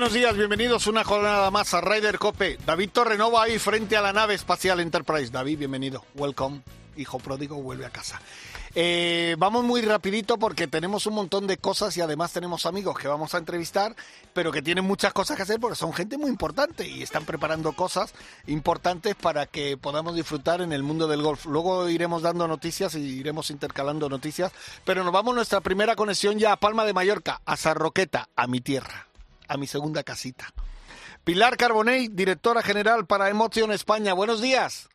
Buenos días, bienvenidos una jornada más a Ryder Cope. David Torrenova ahí frente a la nave espacial Enterprise. David, bienvenido. Welcome. Hijo pródigo, vuelve a casa. Eh, vamos muy rapidito porque tenemos un montón de cosas y además tenemos amigos que vamos a entrevistar, pero que tienen muchas cosas que hacer porque son gente muy importante y están preparando cosas importantes para que podamos disfrutar en el mundo del golf. Luego iremos dando noticias y iremos intercalando noticias, pero nos vamos a nuestra primera conexión ya a Palma de Mallorca, a Sarroqueta, a mi tierra a mi segunda casita. Pilar Carbonell, directora general para Emotion España. Buenos días.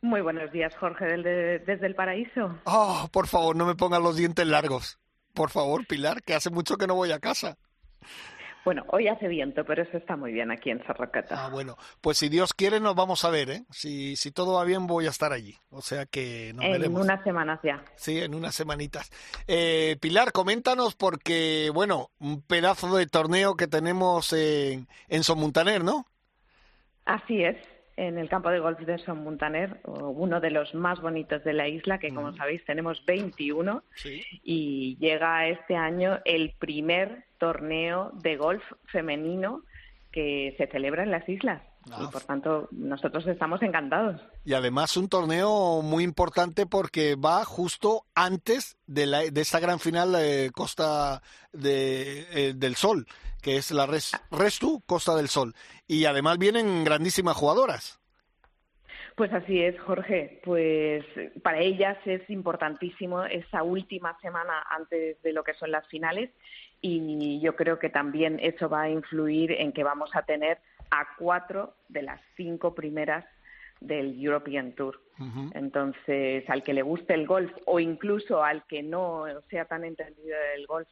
Muy buenos días, Jorge, desde, desde el paraíso. Oh, por favor, no me pongan los dientes largos. Por favor, Pilar, que hace mucho que no voy a casa. Bueno, hoy hace viento, pero eso está muy bien aquí en Sarracata. Ah, bueno, pues si Dios quiere nos vamos a ver, ¿eh? Si, si todo va bien voy a estar allí, o sea que nos en veremos. unas semanas ya. Sí, en unas semanitas. Eh, Pilar, coméntanos porque, bueno, un pedazo de torneo que tenemos en, en Son Montaner, ¿no? Así es, en el campo de golf de Son Montaner, uno de los más bonitos de la isla, que como sabéis tenemos 21, Sí. y llega este año el primer torneo de golf femenino que se celebra en las islas. Ah. Y por tanto, nosotros estamos encantados. Y además un torneo muy importante porque va justo antes de, la, de esta gran final de Costa de, eh, del Sol, que es la Res- Restu Costa del Sol. Y además vienen grandísimas jugadoras. Pues así es, Jorge. Pues para ellas es importantísimo esa última semana antes de lo que son las finales y yo creo que también eso va a influir en que vamos a tener a cuatro de las cinco primeras del European Tour. Entonces, al que le guste el golf o incluso al que no sea tan entendido del golf,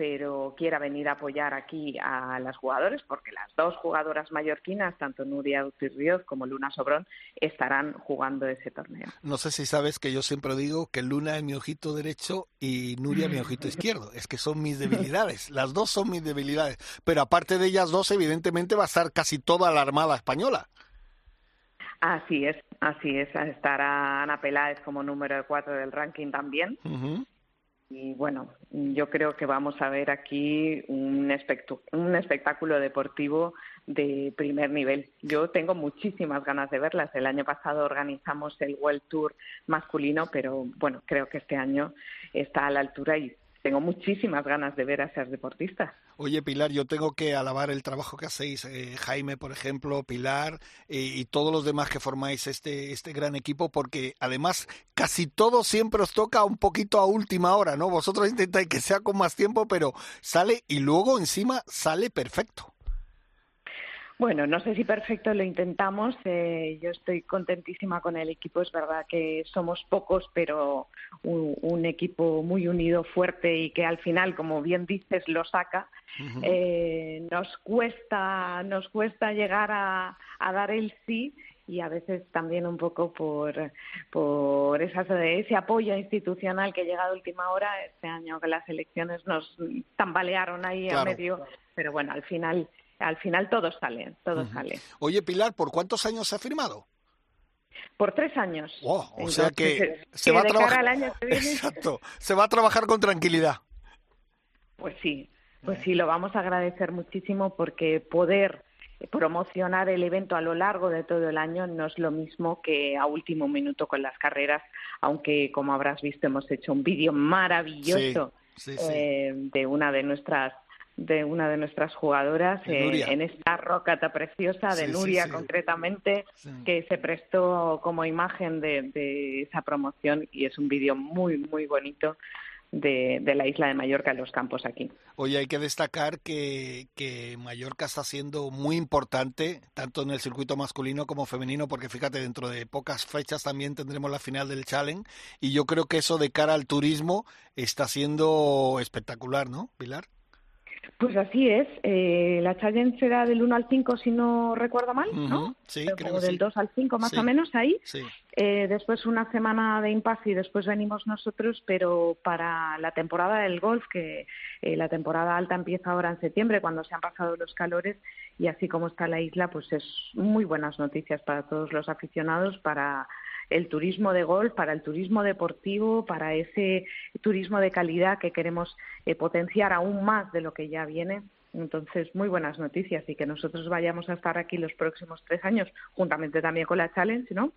pero quiera venir a apoyar aquí a las jugadoras, porque las dos jugadoras mallorquinas, tanto Nuria Utirrioz como Luna Sobrón, estarán jugando ese torneo. No sé si sabes que yo siempre digo que Luna es mi ojito derecho y Nuria mi ojito izquierdo. Es que son mis debilidades. Las dos son mis debilidades. Pero aparte de ellas dos, evidentemente va a estar casi toda la Armada Española. Así es, así es. Estará Ana Peláez como número cuatro del ranking también. Y bueno, yo creo que vamos a ver aquí un, un espectáculo deportivo de primer nivel. Yo tengo muchísimas ganas de verlas. El año pasado organizamos el World Tour masculino, pero bueno, creo que este año está a la altura y tengo muchísimas ganas de ver a esas deportistas. Oye, Pilar, yo tengo que alabar el trabajo que hacéis, eh, Jaime, por ejemplo, Pilar eh, y todos los demás que formáis este, este gran equipo, porque además casi todo siempre os toca un poquito a última hora, ¿no? Vosotros intentáis que sea con más tiempo, pero sale y luego encima sale perfecto. Bueno, no sé si perfecto lo intentamos. eh, yo estoy contentísima con el equipo. Es verdad que somos pocos, pero un, un equipo muy unido, fuerte y que al final, como bien dices, lo saca. Eh, nos cuesta, nos cuesta llegar a, a dar el sí y a veces también un poco por, por esas, ese apoyo institucional que llega de última hora. Este año que las elecciones nos tambalearon ahí Claro. a medio, pero bueno, al final, al final todo sale, todo sale. Oye, Pilar, ¿por cuántos años se ha firmado? Por tres años. Wow, o sea que Entonces, se que va a trabajar. cara al año que viene, Exacto, se va a trabajar con tranquilidad. Pues sí, pues sí, lo vamos a agradecer muchísimo porque poder promocionar el evento a lo largo de todo el año no es lo mismo que a último minuto con las carreras, aunque como habrás visto hemos hecho un vídeo maravilloso Sí, sí, sí. eh, de una de nuestras de una de nuestras jugadoras eh, en esta rocata preciosa de Sí, Nuria sí. concretamente que se prestó como imagen de, de esa promoción y es un vídeo muy muy bonito de, de la isla de Mallorca en los campos aquí. Oye, hay que destacar que, que Mallorca está siendo muy importante, tanto en el circuito masculino como femenino, porque fíjate, dentro de pocas fechas también tendremos la final del Challenge, y yo creo que eso de cara al turismo está siendo espectacular, ¿no, Pilar? Pues así es. Eh, la challenge será del 1 al 5, si no recuerdo mal, ¿no? Sí, creo o que del sí. 2 al 5, más Sí. o menos, ahí. Sí. Eh, después una semana de impasse y después venimos nosotros, pero para la temporada del golf, que eh, la temporada alta empieza ahora en septiembre, cuando se han pasado los calores, y así como está la isla, pues es muy buenas noticias para todos los aficionados, para el turismo de golf, para el turismo deportivo, para ese turismo de calidad que queremos eh, potenciar aún más de lo que ya viene. Entonces, muy buenas noticias y que nosotros vayamos a estar aquí los próximos tres años, juntamente también con la Challenge, ¿no?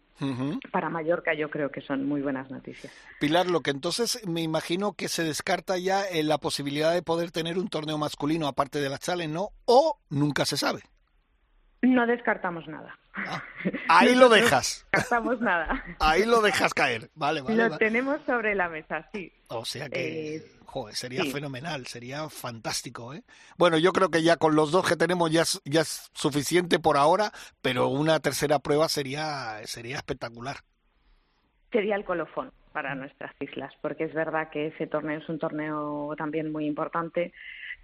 Para Mallorca yo creo que son muy buenas noticias. Pilar, lo que entonces me imagino que se descarta ya eh, la posibilidad de poder tener un torneo masculino aparte de la Challenge, ¿no? O nunca se sabe. No descartamos nada. Ah, ahí lo dejas. No descartamos nada. Ahí lo dejas caer. Vale, vale. lo vale. tenemos sobre la mesa, sí. O sea que, Eh, joder, sería sí. fenomenal, sería fantástico, ¿eh? Bueno, yo creo que ya con los dos que tenemos ya es, ya es suficiente por ahora, pero una tercera prueba sería, sería espectacular. Sería el colofón para nuestras islas, porque es verdad que ese torneo es un torneo también muy importante.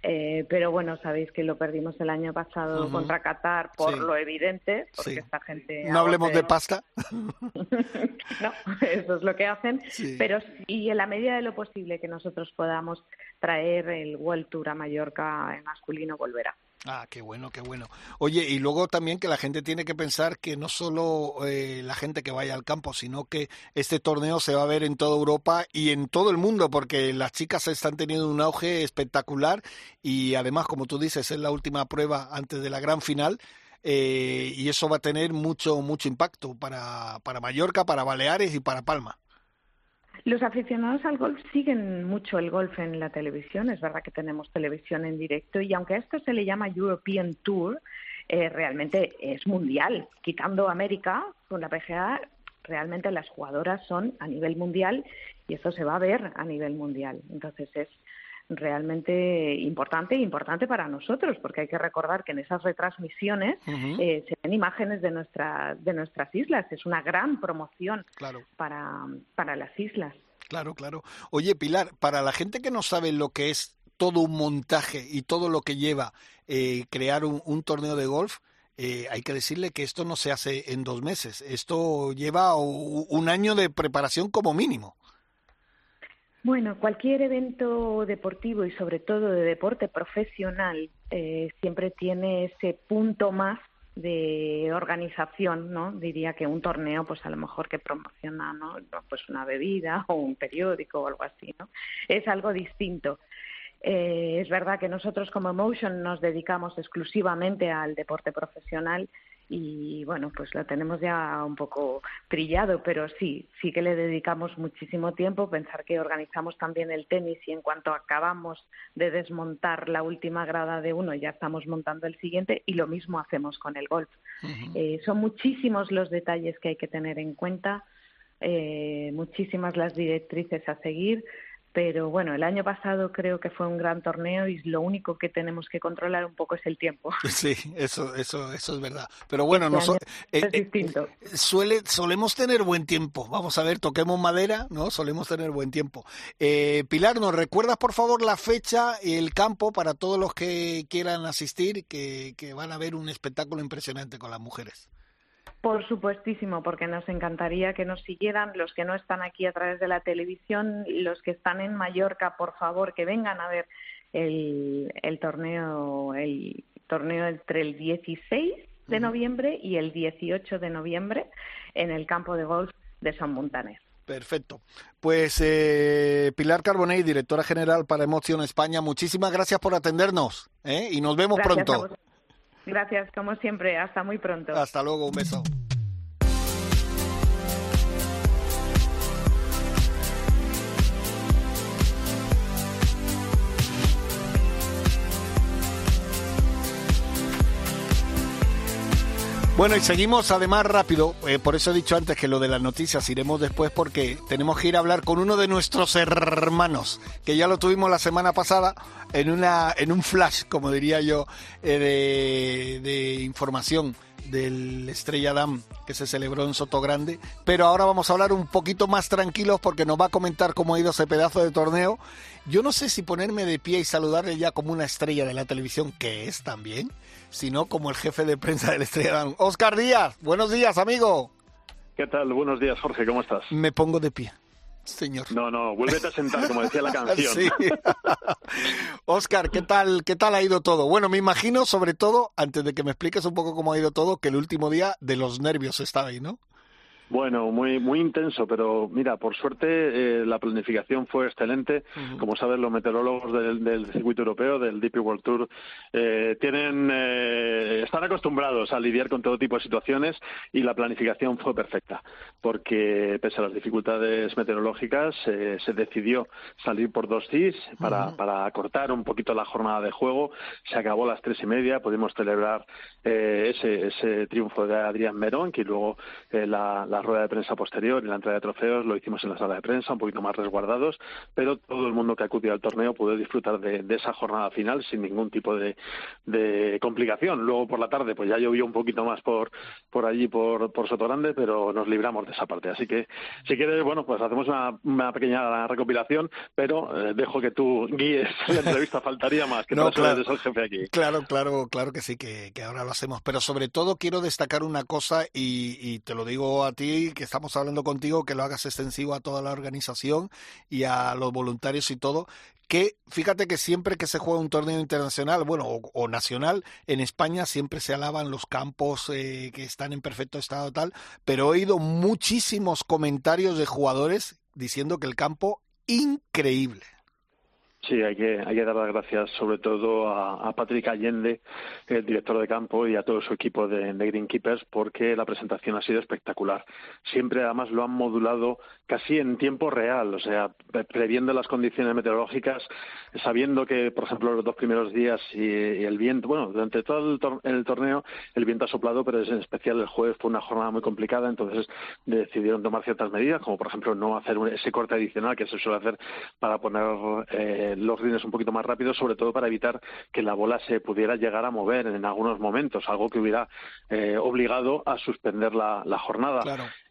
Eh, pero bueno, sabéis que lo perdimos el año pasado contra Qatar por Sí. lo evidente, porque Sí. esta gente. No hablemos de pasta. no, eso es lo que hacen. Sí. Pero sí, en la medida de lo posible que nosotros podamos traer el World Tour a Mallorca en masculino, volverá. Ah, qué bueno, qué bueno. Oye, y luego también que la gente tiene que pensar que no solo eh, la gente que vaya al campo, sino que este torneo se va a ver en toda Europa y en todo el mundo, porque las chicas están teniendo un auge espectacular y además, como tú dices, es la última prueba antes de la gran final. eh, y eso va a tener mucho mucho impacto para, para Mallorca, para Baleares y para Palma. Los aficionados al golf siguen mucho el golf en la televisión. Es verdad que tenemos televisión en directo y aunque a esto se le llama European Tour, eh, realmente es mundial. Quitando América con la PGA, realmente las jugadoras son a nivel mundial y esto se va a ver a nivel mundial. Entonces es realmente importante importante para nosotros porque hay que recordar que en esas retransmisiones eh, se ven imágenes de, nuestra, de nuestras islas. Es una gran promoción Claro. para, para las islas. Claro, claro. Oye, Pilar, para la gente que no sabe lo que es todo un montaje y todo lo que lleva eh, crear un, un torneo de golf, eh, hay que decirle que esto no se hace en dos meses. Esto lleva un año de preparación como mínimo. Bueno, cualquier evento deportivo y sobre todo de deporte profesional eh, siempre tiene ese punto más de organización, ¿no? Diría que un torneo, pues a lo mejor que promociona, ¿no? Pues una bebida o un periódico o algo así, ¿no? Es algo distinto. Eh, es verdad que nosotros como Emotion nos dedicamos exclusivamente al deporte profesional y bueno, pues lo tenemos ya un poco trillado, pero sí, sí que le dedicamos muchísimo tiempo. Pensar que organizamos también el tenis y en cuanto acabamos de desmontar la última grada de uno, ya estamos montando el siguiente y lo mismo hacemos con el golf. Eh, son muchísimos los detalles que hay que tener en cuenta, eh, muchísimas las directrices a seguir. Pero bueno, el año pasado creo que fue un gran torneo y lo único que tenemos que controlar un poco es el tiempo. Sí, eso, eso, eso es verdad. Pero bueno, Este año eh, es eh, distinto. suele, solemos tener buen tiempo. Vamos a ver, toquemos madera, ¿no? Solemos tener buen tiempo. Eh, Pilar, ¿nos recuerdas por favor la fecha y el campo para todos los que quieran asistir, que, que van a ver un espectáculo impresionante con las mujeres? Por supuestísimo, porque nos encantaría que nos siguieran los que no están aquí a través de la televisión, los que están en Mallorca, por favor, que vengan a ver el, el torneo, el torneo entre el 16 de noviembre y el 18 de noviembre en el campo de golf de San Montaner. Perfecto. Pues eh, Pilar Carbonell, directora general para Emoción España, muchísimas gracias por atendernos ¿eh? y nos vemos Gracias pronto. Gracias, como siempre. Hasta muy pronto. Hasta luego, un beso. Bueno, y seguimos además rápido, eh, por eso he dicho antes que lo de las noticias iremos después porque tenemos que ir a hablar con uno de nuestros hermanos, que ya lo tuvimos la semana pasada en, una, en un flash, como diría yo, eh, de, de información del Estrella Damm que se celebró en Soto Grande, pero ahora vamos a hablar un poquito más tranquilos porque nos va a comentar cómo ha ido ese pedazo de torneo. Yo no sé si ponerme de pie y saludarle ya como una estrella de la televisión, que es también, sino como el jefe de prensa del Estrella. Oscar Díaz, buenos días, amigo. ¿Qué tal? Buenos días, Jorge, ¿cómo estás? Me pongo de pie señor. No, no, vuélvete a sentar, como decía la canción. Sí. Oscar, ¿qué tal, ¿qué tal ha ido todo? Bueno, me imagino, sobre todo, antes de que me expliques un poco cómo ha ido todo, que el último día de los nervios estaba ahí, ¿no? Bueno, muy muy intenso, pero mira, por suerte eh, la planificación fue excelente. Como sabes, los meteorólogos del, circuito europeo, del DP World Tour, eh, tienen eh, están acostumbrados a lidiar con todo tipo de situaciones y la planificación fue perfecta, porque pese a las dificultades meteorológicas se decidió salir por dos CIS para, para acortar un poquito la jornada de juego. Se acabó a las tres y media, pudimos celebrar ese, ese triunfo de Adrián Merón, que luego la rueda de prensa posterior y la entrega de trofeos lo hicimos en la sala de prensa, un poquito más resguardados, pero todo el mundo que acudió al torneo pudo disfrutar de, esa jornada final sin ningún tipo de, complicación. Luego por la tarde pues ya llovió un poquito más por, por allí, por, por Grande, pero nos libramos de esa parte. Así que si quieres, bueno, pues hacemos una, pequeña recopilación, pero eh, dejo que tú guíes la entrevista, faltaría más, que no, claro, el jefe aquí. Claro, claro, claro que sí, que, ahora lo hacemos. Pero sobre todo quiero destacar una cosa y te lo digo a ti que estamos hablando contigo, que lo hagas extensivo a toda la organización y a los voluntarios y todo, que fíjate que siempre que se juega un torneo internacional, bueno, o, nacional, en España siempre se alaban los campos eh, que están en perfecto estado tal, pero he oído muchísimos comentarios de jugadores diciendo que el campo increíble. Sí, hay que, hay que dar las gracias sobre todo a, Patrick Allende, el director de campo, y a todo su equipo de, de Greenkeepers, porque la presentación ha sido espectacular. Siempre, además, lo han modulado casi en tiempo real, o sea, previendo las condiciones meteorológicas, sabiendo que, por ejemplo, los dos primeros días y, el viento, bueno, durante todo el, torneo el viento ha soplado, pero en especial el jueves fue una jornada muy complicada, entonces decidieron tomar ciertas medidas, como por ejemplo no hacer ese corte adicional que se suele hacer para poner eh, los rines un poquito más rápidos, sobre todo para evitar que la bola se pudiera llegar a mover en algunos momentos, algo que hubiera eh, obligado a suspender la, jornada.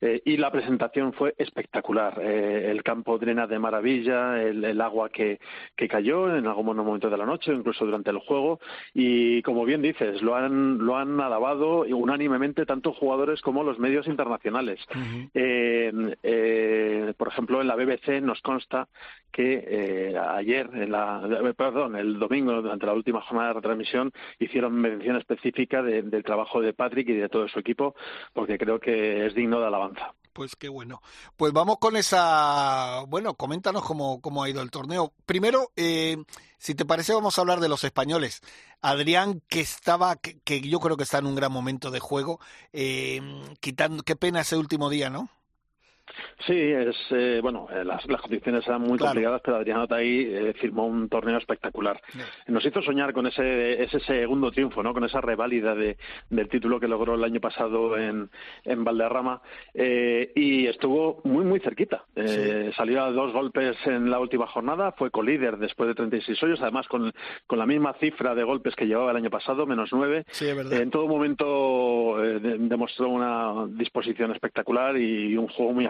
Eh, y la presentación fue espectacular eh, el campo drena de maravilla, el, agua que, que, cayó en algún momento de la noche, incluso durante el juego. Y como bien dices, lo han, lo han alabado unánimemente tanto jugadores como los medios internacionales. Eh, eh, por ejemplo, en la BBC nos consta que ayer, en la, perdón, el domingo, durante la última jornada de retransmisión, hicieron mención específica del trabajo de Patrick y de todo su equipo, porque creo que es digno de alabanza. Pues qué bueno. Pues vamos con esa. Bueno, coméntanos cómo, cómo ha ido el torneo. Primero, eh, si te parece, vamos a hablar de los españoles. Adrián, que estaba, que, yo creo que está en un gran momento de juego, eh, quitando, qué pena ese último día, ¿no? Sí, es eh, bueno, eh, las, condiciones eran muy complicadas, pero Adriano Taí eh, firmó un torneo espectacular. Nos hizo soñar con ese, ese segundo triunfo, ¿no? Con esa reválida de, del título que logró el año pasado en, en Valderrama y estuvo muy muy cerquita. Salió a dos golpes en la última jornada, fue colíder después de 36 hoyos, además con, con la misma cifra de golpes que llevaba el año pasado, menos nueve. en todo momento demostró una disposición espectacular y un juego muy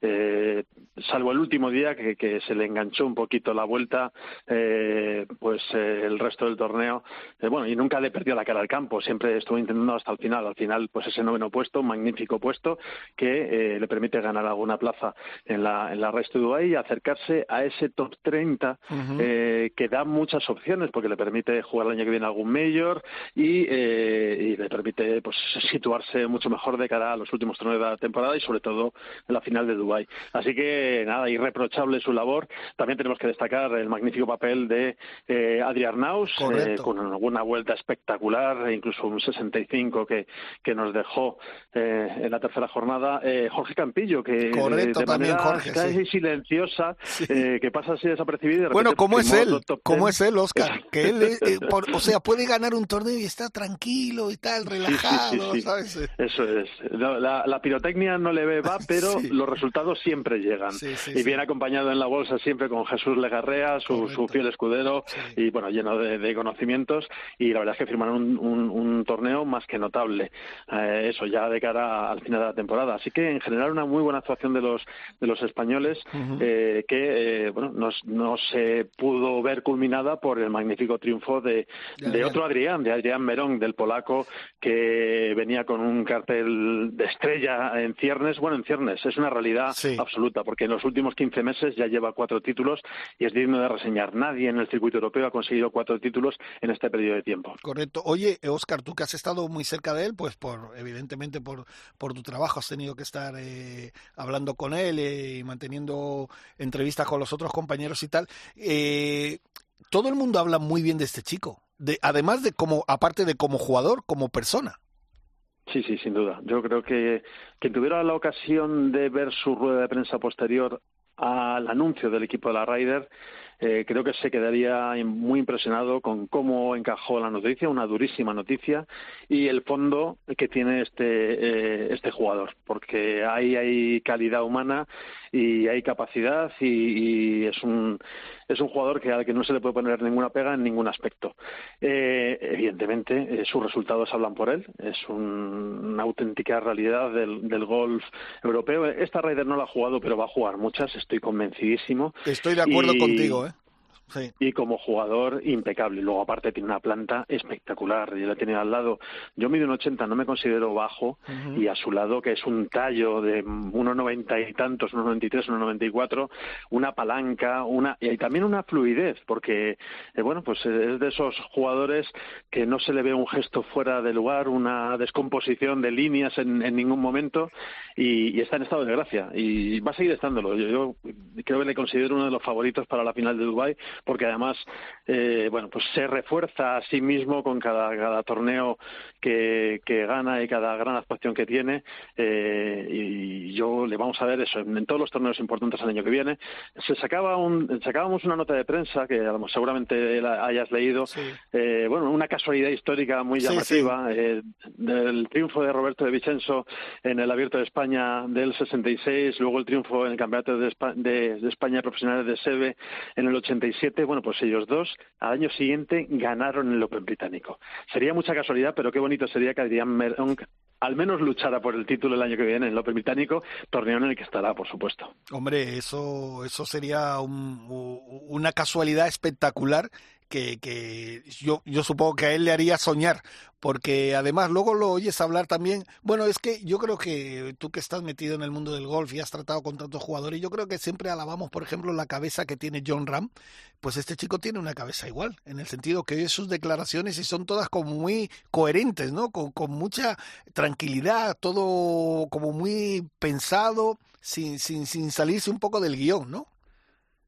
eh, salvo el último día que, se le enganchó un poquito la vuelta, eh, pues eh, el resto del torneo, bueno, y nunca le perdió la cara al campo, siempre estuvo intentando hasta el final. Al final, pues ese noveno puesto, un magnífico puesto, que le permite ganar alguna plaza en la, en la resto de Dubái y acercarse a ese top 30 que da muchas opciones porque le permite jugar el año que viene algún mayor y, y le permite pues situarse mucho mejor de cara a los últimos torneos de la temporada y sobre todo en la final de Dubái. Así que nada, irreprochable su labor. También tenemos que destacar el magnífico papel de eh, Adrián Naus, eh, con una vuelta espectacular, incluso un 65 que, que nos dejó eh, en la tercera jornada. Eh, Jorge Campillo, que Correcto, de manera Jorge, casi silenciosa, que pasa así desapercibido. bueno, ¿cómo es él? ¿Cómo es él, Oscar? Que él, o sea, puede ganar un torneo y está tranquilo y tal, relajado, ¿sabes? Eso es. La, la, pirotecnia no le ve vape pero los resultados siempre llegan. y viene acompañado en la bolsa siempre con Jesús Legarrea, su, su fiel escudero, y bueno, lleno de, conocimientos. Y la verdad es que firmaron un, torneo más que notable. Eh, eso ya de cara al final de la temporada. Así que en general una muy buena actuación de los, de los españoles eh, que, eh, bueno, no, no se pudo ver culminada por el magnífico triunfo de, de otro Adrián, de Adrián Merón, del polaco, que venía con un cartel de estrella en ciernes. Bueno, en ciernes es una realidad absoluta, porque en los últimos 15 meses ya lleva cuatro títulos y es digno de reseñar. Nadie en el circuito europeo ha conseguido cuatro títulos en este periodo de tiempo. Correcto. Oye, Oscar, tú que has estado muy cerca de él, pues por evidentemente por, por tu trabajo has tenido que estar eh, hablando con él eh, y manteniendo entrevistas con los otros compañeros y tal. Eh, todo el mundo habla muy bien de este chico, de, además de como, aparte de como jugador, como persona. Sí, sí, sin duda. Yo creo que quien tuviera la ocasión de ver su rueda de prensa posterior al anuncio del equipo de la Ryder, eh, creo que se quedaría muy impresionado con cómo encajó la noticia, una durísima noticia, y el fondo que tiene este, eh, este jugador, porque ahí hay calidad humana y hay capacidad y, es un es un jugador que al que no se le puede poner ninguna pega en ningún aspecto. Eh, evidentemente, eh, sus resultados hablan por él. Es una auténtica realidad del, del golf europeo. Esta Ryder no la ha jugado, pero va a jugar muchas. Estoy convencidísimo. Estoy de acuerdo contigo, ¿eh? Y como jugador impecable. Luego, aparte, tiene una planta espectacular. Yo la tenía al lado. Yo mido un 80, no me considero bajo, y a su lado, que es un tallo de 1,90 y tantos, 1,93, 1,94, una palanca, una y también una fluidez, porque, eh, bueno, pues es de esos jugadores que no se le ve un gesto fuera de lugar, una descomposición de líneas en, ningún momento, y, está en estado de gracia. Y va a seguir estándolo. Yo, yo creo que le considero uno de los favoritos para la final de Dubái porque además, eh, bueno, pues se refuerza a sí mismo con cada, cada torneo que, que gana y cada gran actuación que tiene. Eh, y yo le vamos a ver eso en, todos los torneos importantes el año que viene. Se sacaba un, sacábamos una nota de prensa que seguramente hayas leído. Eh, bueno, una casualidad histórica muy llamativa eh, del triunfo de Roberto de Vicenzo en el Abierto de España del 66, luego el triunfo en el Campeonato de, España de, de España Profesionales de SEBE en el 87 bueno, pues ellos dos al año siguiente ganaron el Open británico. Sería mucha casualidad, pero qué bonito sería que Adrián Meronk al menos luchara por el título el año que viene en el Open británico, torneo en el que estará, por supuesto. Hombre, eso, eso sería una casualidad espectacular que, que yo, yo supongo que a él le haría soñar, porque además luego lo oyes hablar también. Bueno, es que yo creo que tú que estás metido en el mundo del golf y has tratado con tantos jugadores, yo creo que siempre alabamos, por ejemplo, la cabeza que tiene John Ram. Pues este chico tiene una cabeza igual, en el sentido que sus declaraciones y son todas como muy coherentes, ¿no? Con, con mucha tranquilidad, todo como muy pensado, sin, sin, sin salirse un poco del guion, ¿no?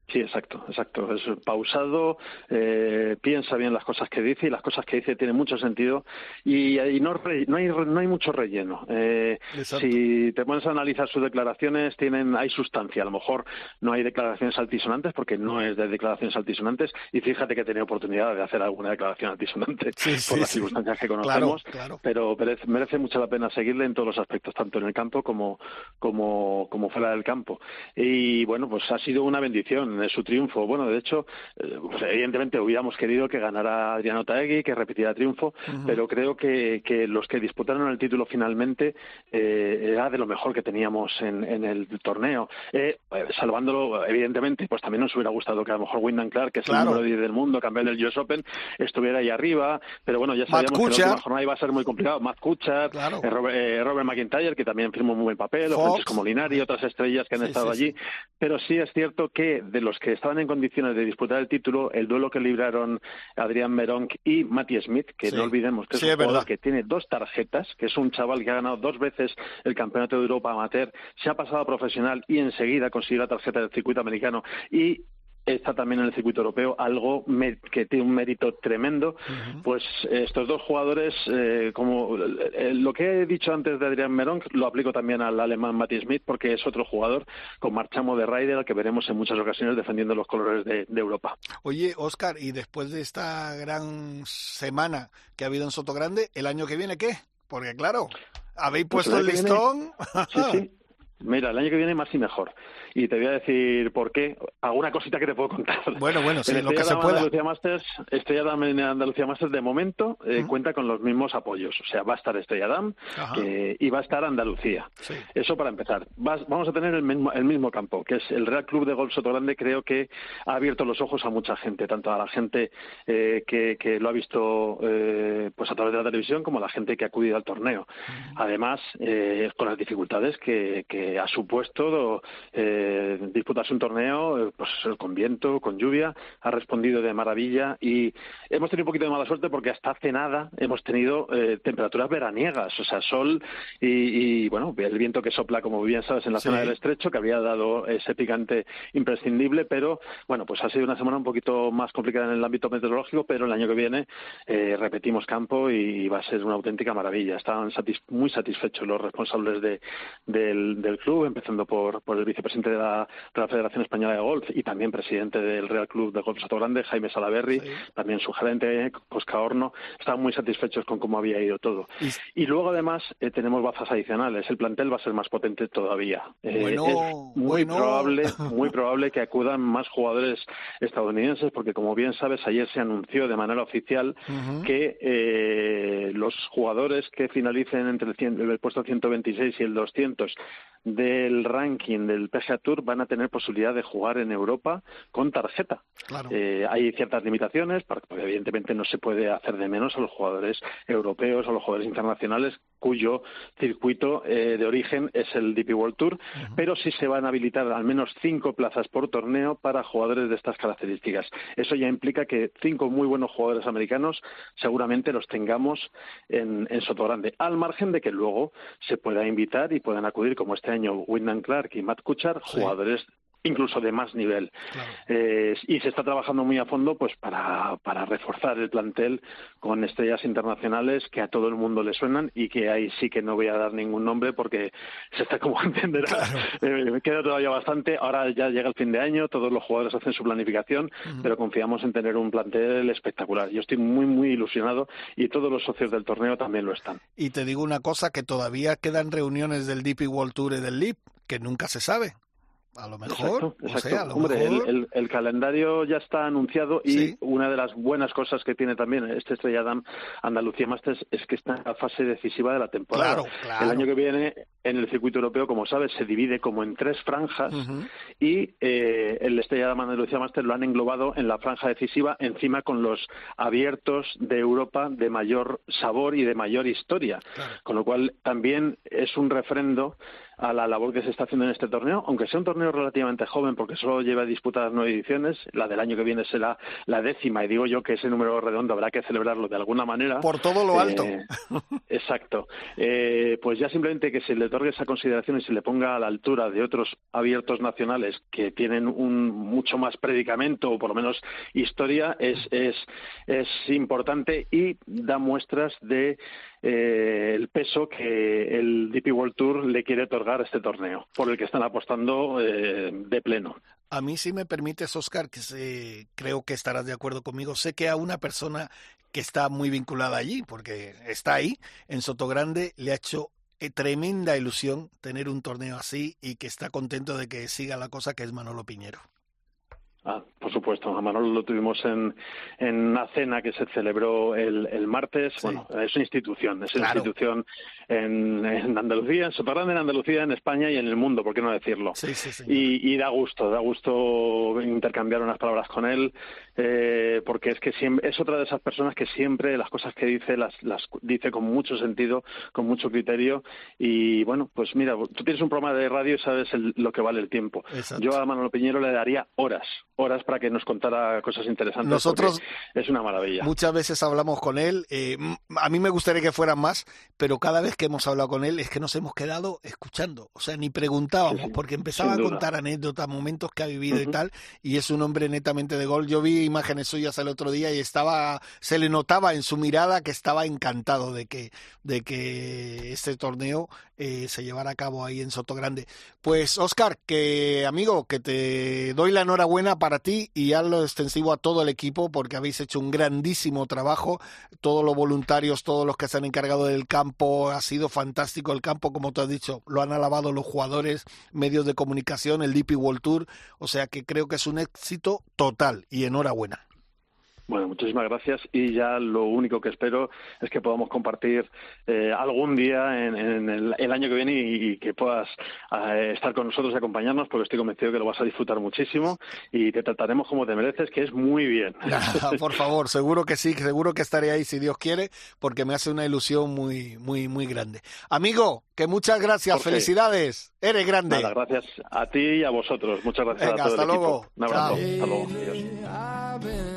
Sí, exacto, exacto. Es pausado, eh, piensa bien las cosas que dice y las cosas que dice tienen mucho sentido y, no, no, hay, no hay mucho relleno. Eh, si te pones a analizar sus declaraciones, tienen hay sustancia. A lo mejor no hay declaraciones altisonantes porque no es de declaraciones altisonantes y fíjate que he tenido oportunidad de hacer alguna declaración altisonante por las circunstancias que conocemos, pero merece, mucho la pena seguirle en todos los aspectos, tanto en el campo como, como, como fuera del campo. Y bueno, pues ha sido una bendición de su triunfo. Bueno, de hecho, eh, pues, evidentemente hubiéramos querido que ganara Adriano Taegui, que repitiera triunfo, pero creo que, que, los que disputaron el título finalmente eh, era de lo mejor que teníamos en, en el torneo. Eh, salvándolo, evidentemente, pues también nos hubiera gustado que a lo mejor Wyndham Clark, que es el número 10 del mundo, campeón del US Open, estuviera ahí arriba, pero bueno, ya sabíamos que la última jornada iba a ser muy complicado. Matt Kuchar, Robert, McIntyre, que también firmó muy buen papel, o Francisco Molinari, otras estrellas que han estado allí, pero sí es cierto que de los que estaban en condiciones de disputar el título, el duelo que libraron Adrián Meronk y Matty Smith, que no olvidemos que es un jugador que tiene dos tarjetas, que es un chaval que ha ganado dos veces el Campeonato de Europa Amateur, se ha pasado a profesional y enseguida consiguió la tarjeta del circuito americano y está también en el circuito europeo, algo que tiene un mérito tremendo. Pues estos dos jugadores, eh, como eh, lo que he dicho antes de Adrián Merón, lo aplico también al alemán Matti Smith, porque es otro jugador con marchamo de Ryder al que veremos en muchas ocasiones defendiendo los colores de, Europa. Oye, Oscar, y después de esta gran semana que ha habido en Soto Grande, ¿el año que viene qué? Porque claro, habéis pues puesto el listón. sí, sí. Mira, el año que viene más y mejor. Y te voy a decir por qué. Alguna cosita que te puedo contar. Bueno, bueno, sí, lo que se pueda. Andalucía Masters, Estrella Damm en Andalucía Masters de momento eh, cuenta con los mismos apoyos. O sea, va a estar Estrella Damm y va a estar Andalucía. Eso para empezar. vamos a tener el mismo, el mismo campo, que es el Real Club de Golf Grande. Creo que ha abierto los ojos a mucha gente, tanto a la gente eh, que, que, lo ha visto eh, pues a través de la televisión como a la gente que ha acudido al torneo. Además, con las dificultades que, que ha supuesto eh, disputarse un torneo pues con viento, con lluvia, ha respondido de maravilla y hemos tenido un poquito de mala suerte porque hasta hace nada hemos tenido eh, temperaturas veraniegas, o sea, sol y, bueno, el viento que sopla, como bien sabes, en la zona del estrecho, que había dado ese picante imprescindible, pero bueno, pues ha sido una semana un poquito más complicada en el ámbito meteorológico, pero el año que viene eh, repetimos campo y va a ser una auténtica maravilla. Estaban muy satisfechos los responsables de, del, del club, empezando por, por el vicepresidente de la, Federación Española de Golf y también presidente del Real Club de Golf Grande, Jaime Salaberry, también su gerente, Cosca Horno, estaban muy satisfechos con cómo había ido todo. Y, luego, además, eh, tenemos bazas adicionales. El plantel va a ser más potente todavía. Eh, es muy probable, muy probable que acudan más jugadores estadounidenses, porque como bien sabes, ayer se anunció de manera oficial que eh, los jugadores que finalicen entre el, el puesto 126 y el 200 del ranking del PGA Tour van a tener posibilidad de jugar en Europa con tarjeta. Eh, hay ciertas limitaciones, porque evidentemente no se puede hacer de menos a los jugadores europeos o a los jugadores internacionales cuyo circuito eh, de origen es el DP World Tour, pero sí se van a habilitar al menos cinco plazas por torneo para jugadores de estas características. Eso ya implica que cinco muy buenos jugadores americanos seguramente los tengamos en, en Sotogrande, al margen de que luego se pueda invitar y puedan acudir, como este año, Wyndham Clark y Matt Kuchar, jugadores incluso de más nivel. Eh, y se está trabajando muy a fondo pues para, para reforzar el plantel con estrellas internacionales que a todo el mundo le suenan y que ahí sí que no voy a dar ningún nombre porque se está como entenderá. Eh, me queda todavía bastante. Ahora ya llega el fin de año, todos los jugadores hacen su planificación, pero confiamos en tener un plantel espectacular. Yo estoy muy, muy ilusionado y todos los socios del torneo también lo están. Y te digo una cosa, que todavía quedan reuniones del DP World Tour y del LIP, que nunca se sabe. A lo mejor, Hombre, El, calendario ya está anunciado y una de las buenas cosas que tiene también este Estrella Damm Andalucía Masters es que está en la fase decisiva de la temporada. El año que viene en el circuito europeo, como sabes, se divide como en tres franjas y eh, el Estrella Damm Andalucía Masters lo han englobado en la franja decisiva encima con los abiertos de Europa de mayor sabor y de mayor historia. Con lo cual también es un refrendo a la labor que se está haciendo en este torneo, aunque sea un torneo relativamente joven, porque solo lleva disputadas nueve ediciones, la del año que viene será la décima, y digo yo que ese número redondo habrá que celebrarlo de alguna manera. Por todo lo alto. Eh, exacto. Eh, pues ya simplemente que se le otorgue esa consideración y se le ponga a la altura de otros abiertos nacionales que tienen un mucho más predicamento, o por lo menos historia, es, es, es importante y da muestras de eh, el peso que el DP World Tour le quiere otorgar a este torneo, por el que están apostando eh, de pleno. A mí, si me permites, Oscar, que creo que estarás de acuerdo conmigo, sé que a una persona que está muy vinculada allí, porque está ahí, en Sotogrande, le ha hecho eh, tremenda ilusión tener un torneo así y que está contento de que siga la cosa, que es Manolo Piñero. Ah, por supuesto, a Manolo lo tuvimos en, en una cena que se celebró el, el martes. Bueno, es una institución, es una institución en, en, Andalucía, en Sotarrande, en Andalucía, en España y en el mundo, ¿por qué no decirlo? Sí, sí, y, y, da gusto, da gusto intercambiar unas palabras con él, eh, porque es que siempre, es otra de esas personas que siempre las cosas que dice las, las dice con mucho sentido, con mucho criterio. Y bueno, pues mira, tú tienes un programa de radio y sabes lo que vale el tiempo. Yo a Manolo Piñero le daría horas horas para que nos contara cosas interesantes. Nosotros es una maravilla. Muchas veces hablamos con él. Eh, a mí me gustaría que fueran más, pero cada vez que hemos hablado con él es que nos hemos quedado escuchando. O sea, ni preguntábamos, porque empezaba a contar anécdotas, momentos que ha vivido y tal. Y es un hombre netamente de gol. Yo vi imágenes suyas el otro día y estaba, se le notaba en su mirada que estaba encantado de que, de que este torneo eh, se llevara a cabo ahí en Soto Grande. Pues, Oscar, que amigo, que te doy la enhorabuena para ti y hazlo extensivo a todo el equipo porque habéis hecho un grandísimo trabajo. Todos los voluntarios, todos los que se han encargado del campo, ha sido fantástico el campo, como te has dicho, lo han alabado los jugadores, medios de comunicación, el DP World Tour, o sea que creo que es un éxito total y enhorabuena. Bueno, muchísimas gracias y ya lo único que espero es que podamos compartir eh, algún día en, el, año que viene y, que puedas eh, estar con nosotros y acompañarnos porque estoy convencido que lo vas a disfrutar muchísimo y te trataremos como te mereces, que es muy bien. Por favor, seguro que sí, seguro que estaré ahí si Dios quiere porque me hace una ilusión muy, muy, muy grande. Amigo, que muchas gracias, felicidades, eres grande. Nada, gracias a ti y a vosotros. Muchas gracias a todo hasta el luego. Un abrazo. Hasta luego. Adiós.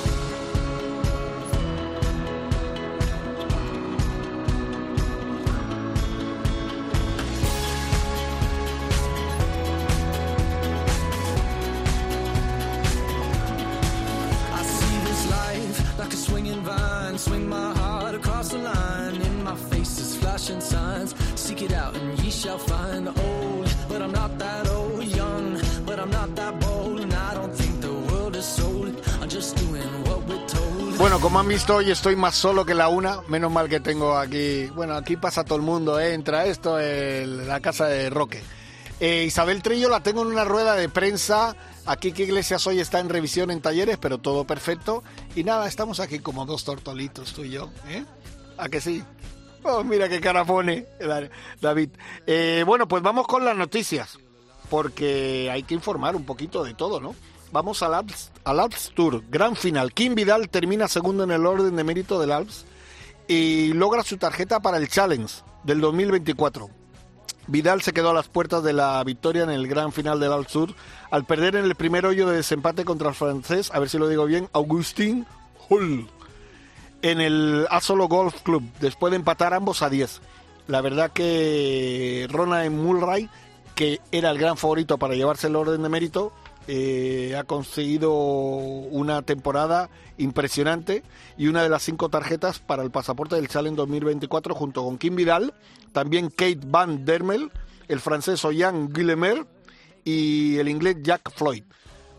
Como han visto hoy estoy más solo que la una, menos mal que tengo aquí, bueno, aquí pasa todo el mundo, ¿eh? entra esto en la casa de Roque. Eh, Isabel Trillo la tengo en una rueda de prensa Aquí que Iglesias hoy está en revisión en talleres, pero todo perfecto. Y nada, estamos aquí como dos tortolitos, tú y yo. ¿eh? ¿A que sí? Oh, mira qué cara pone David. Eh, bueno, pues vamos con las noticias, porque hay que informar un poquito de todo, ¿no? Vamos al Alps, al Alps Tour, gran final. Kim Vidal termina segundo en el orden de mérito del Alps y logra su tarjeta para el Challenge del 2024. Vidal se quedó a las puertas de la victoria en el gran final del Alps Tour al perder en el primer hoyo de desempate contra el francés, a ver si lo digo bien, Augustin Hull, en el Asolo Golf Club, después de empatar ambos a 10. La verdad que Ronald Mulray, que era el gran favorito para llevarse el orden de mérito, eh, ha conseguido una temporada impresionante y una de las cinco tarjetas para el pasaporte del Challenge 2024 junto con Kim Vidal, también Kate Van Dermel, el francés Oyan Guillemer y el inglés Jack Floyd.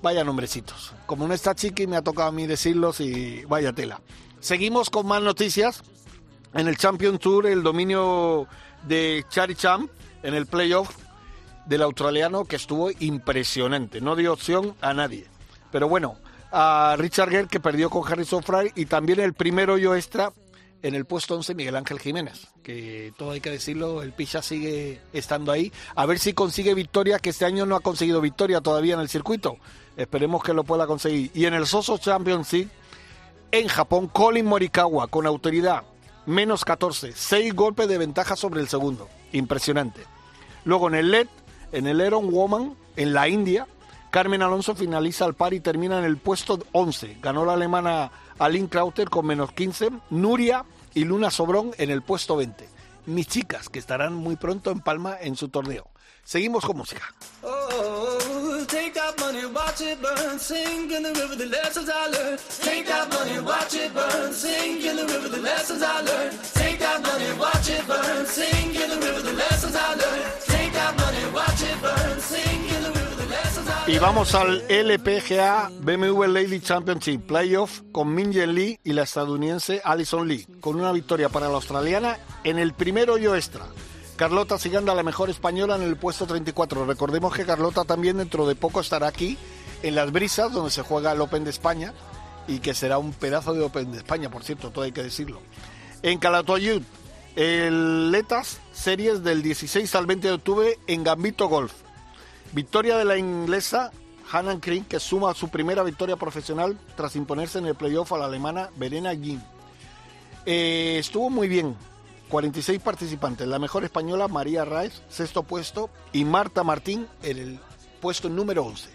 Vaya nombrecitos. Como no está Chiqui, me ha tocado a mí decirlos y vaya tela. Seguimos con más noticias. En el Champion Tour, el dominio de Chari Champ en el playoff del australiano que estuvo impresionante. No dio opción a nadie. Pero bueno, a Richard Gere que perdió con Harrison Fry y también el primer hoyo extra en el puesto 11 Miguel Ángel Jiménez, que todo hay que decirlo, el Picha sigue estando ahí. A ver si consigue victoria, que este año no ha conseguido victoria todavía en el circuito. Esperemos que lo pueda conseguir. Y en el Soso Championship, en Japón, Colin Morikawa con autoridad, menos 14, 6 golpes de ventaja sobre el segundo. Impresionante. Luego en el LED, en el Eron Woman, en la India, Carmen Alonso finaliza al par y termina en el puesto 11. Ganó la alemana Aline Krauter con menos 15. Nuria y Luna Sobrón en el puesto 20. Mis chicas, que estarán muy pronto en Palma en su torneo. Seguimos con música. Y vamos al LPGA BMW Lady Championship Playoff con Minjen Lee y la estadounidense Alison Lee, con una victoria para la australiana en el primer hoyo extra. Carlota Siganda, la mejor española, en el puesto 34. Recordemos que Carlota también dentro de poco estará aquí en Las Brisas, donde se juega el Open de España, y que será un pedazo de Open de España, por cierto, todo hay que decirlo. En Calatayud, el Letas Series del 16 al 20 de octubre en Gambito Golf. Victoria de la inglesa Hannah Kring, que suma su primera victoria profesional tras imponerse en el playoff a la alemana Verena Gin. Eh, estuvo muy bien, 46 participantes. La mejor española, María Raiz, sexto puesto, y Marta Martín en el puesto número 11.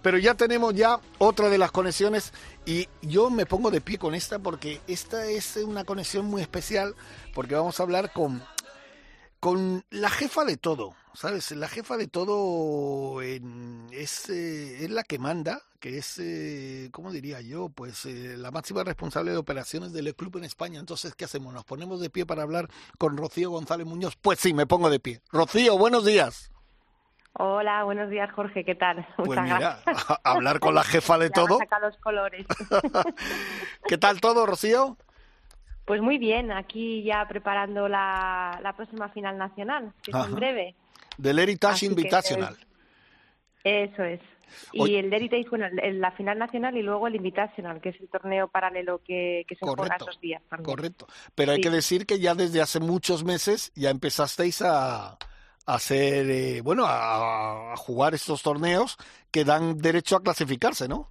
Pero ya tenemos ya otra de las conexiones y yo me pongo de pie con esta porque esta es una conexión muy especial porque vamos a hablar con con la jefa de todo, ¿sabes? La jefa de todo es, es la que manda, que es, eh, ¿cómo diría yo? Pues eh, la máxima responsable de operaciones del club en España. Entonces, ¿qué hacemos? ¿Nos ponemos de pie para hablar con Rocío González Muñoz? Pues sí, me pongo de pie. Rocío, buenos días. Hola, buenos días, Jorge, ¿qué tal? Pues mira, hablar con la jefa de todo. Saca los colores. ¿Qué tal todo, Rocío? Pues muy bien, aquí ya preparando la, la próxima final nacional, que es en breve. Del Heritage Invitational. eso es. Y el Heritage, bueno, la final nacional y luego el Invitational, que es el torneo paralelo que, se juega esos días también. Correcto. Pero hay que decir que ya desde hace muchos meses ya empezasteis a, hacer, eh, bueno, a, jugar estos torneos que dan derecho a clasificarse, ¿no?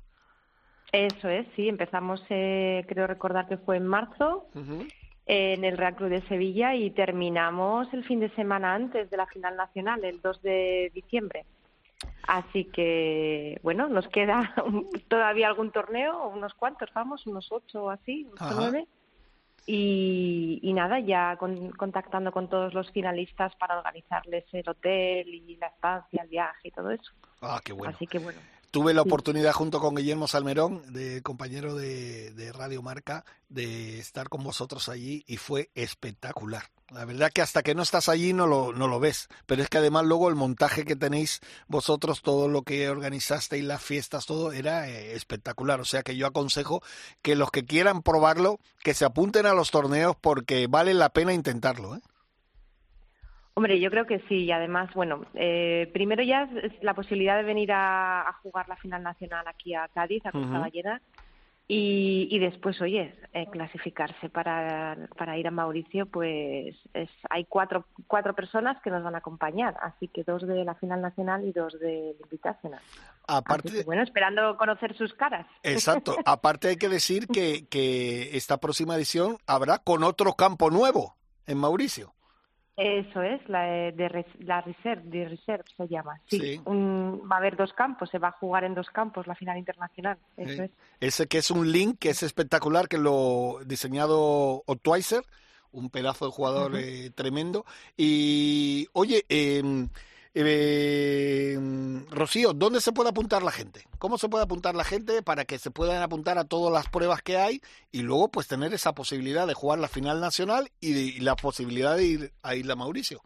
Eso es, sí, empezamos, eh, creo recordar que fue en marzo, en el Real Club de Sevilla y terminamos el fin de semana antes de la final nacional, el 2 de diciembre. Así que, bueno, nos queda todavía algún torneo, unos cuantos, vamos, unos ocho o así, ocho nueve. Y, y, nada, ya contactando con todos los finalistas para organizarles el hotel y la estancia, el viaje y todo eso. Ah, qué bueno. Así que bueno. Tuve la oportunidad junto con Guillermo Salmerón, de compañero de, Radio Marca, de estar con vosotros allí y fue espectacular. La verdad que hasta que no estás allí no lo, no lo ves, pero es que además luego el montaje que tenéis vosotros, todo lo que organizasteis, las fiestas, todo era eh, espectacular. O sea que yo aconsejo que los que quieran probarlo, que se apunten a los torneos porque vale la pena intentarlo. ¿eh? Hombre, yo creo que sí, y además, bueno, eh, primero ya es la posibilidad de venir a, jugar la final nacional aquí a Cádiz, a Costa Ballena, y, y, después, oye, eh, clasificarse para, para ir a Mauricio, pues es, hay cuatro, cuatro personas que nos van a acompañar, así que dos de la final nacional y dos de invitacional. Aparte, bueno, esperando conocer sus caras. Exacto. Aparte hay que decir que, que esta próxima edición habrá con otro campo nuevo en Mauricio. Eso es, la de, la Reserve, de Reserve se llama. Sí, va a haber dos campos, se va a jugar en dos campos la final internacional. Eso es. Ese que es un link que es espectacular, que lo diseñado Ottweiser, un pedazo de jugador eh, tremendo. Y, oye, eh, eh, Rocío, ¿dónde se puede apuntar la gente? ¿Cómo se puede apuntar la gente para que se puedan apuntar a todas las pruebas que hay y luego pues tener esa posibilidad de jugar la final nacional y, la posibilidad de ir a Isla Mauricio?